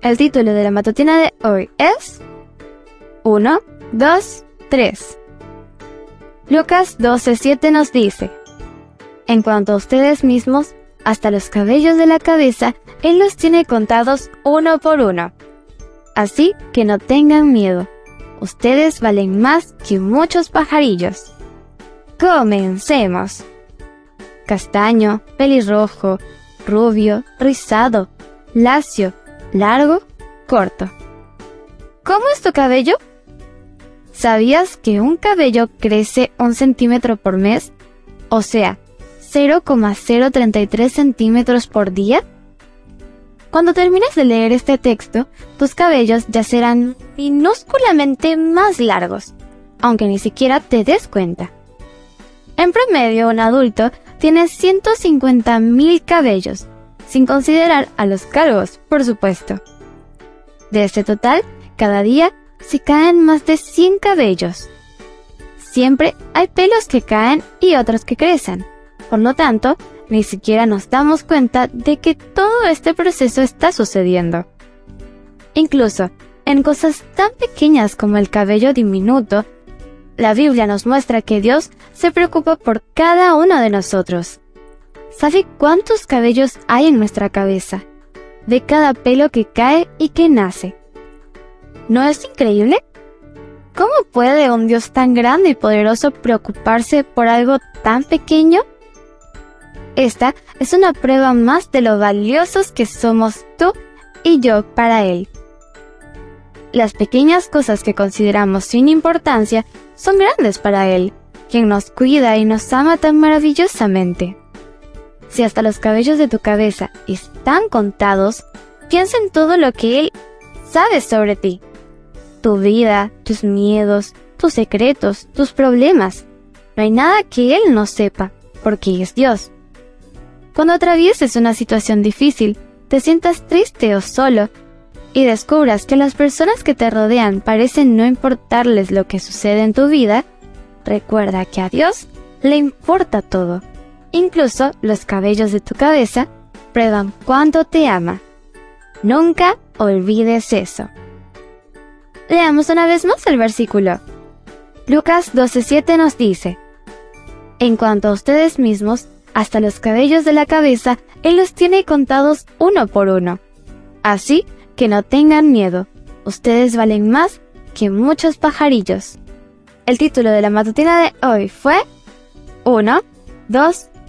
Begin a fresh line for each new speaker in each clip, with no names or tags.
El título de la matutina de hoy es 1, 2, 3. Lucas 12:7 nos dice, En cuanto a ustedes mismos, hasta los cabellos de la cabeza, Él los tiene contados uno por uno. Así que no tengan miedo, ustedes valen más que muchos pajarillos. Comencemos. Castaño, pelirrojo, rubio, rizado, lacio, largo, corto. ¿Cómo es tu cabello? ¿Sabías que un cabello crece un centímetro por mes? O sea, 0,033 centímetros por día? Cuando termines de leer este texto, tus cabellos ya serán minúsculamente más largos, aunque ni siquiera te des cuenta. En promedio, un adulto tiene 150.000 cabellos, sin considerar a los calvos, por supuesto. De este total, cada día se caen más de 100 cabellos. Siempre hay pelos que caen y otros que crecen. Por lo tanto, ni siquiera nos damos cuenta de que todo este proceso está sucediendo. Incluso, en cosas tan pequeñas como el cabello diminuto, la Biblia nos muestra que Dios se preocupa por cada uno de nosotros. ¿Sabe cuántos cabellos hay en nuestra cabeza? De cada pelo que cae y que nace. ¿No es increíble? ¿Cómo puede un Dios tan grande y poderoso preocuparse por algo tan pequeño? Esta es una prueba más de lo valiosos que somos tú y yo para Él. Las pequeñas cosas que consideramos sin importancia son grandes para Él, quien nos cuida y nos ama tan maravillosamente. Si hasta los cabellos de tu cabeza están contados, piensa en todo lo que Él sabe sobre ti. Tu vida, tus miedos, tus secretos, tus problemas. No hay nada que Él no sepa, porque es Dios. Cuando atravieses una situación difícil, te sientas triste o solo, y descubras que las personas que te rodean parecen no importarles lo que sucede en tu vida, recuerda que a Dios le importa todo. Incluso los cabellos de tu cabeza prueban cuánto te ama. Nunca olvides eso. Leamos una vez más el versículo. Lucas 12:7 nos dice, En cuanto a ustedes mismos, hasta los cabellos de la cabeza, Él los tiene contados uno por uno. Así que no tengan miedo, ustedes valen más que muchos pajarillos. El título de la matutina de hoy fue 1, 2,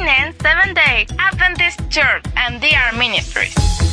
Canaan Seventh Day Adventist Church and DR Ministries.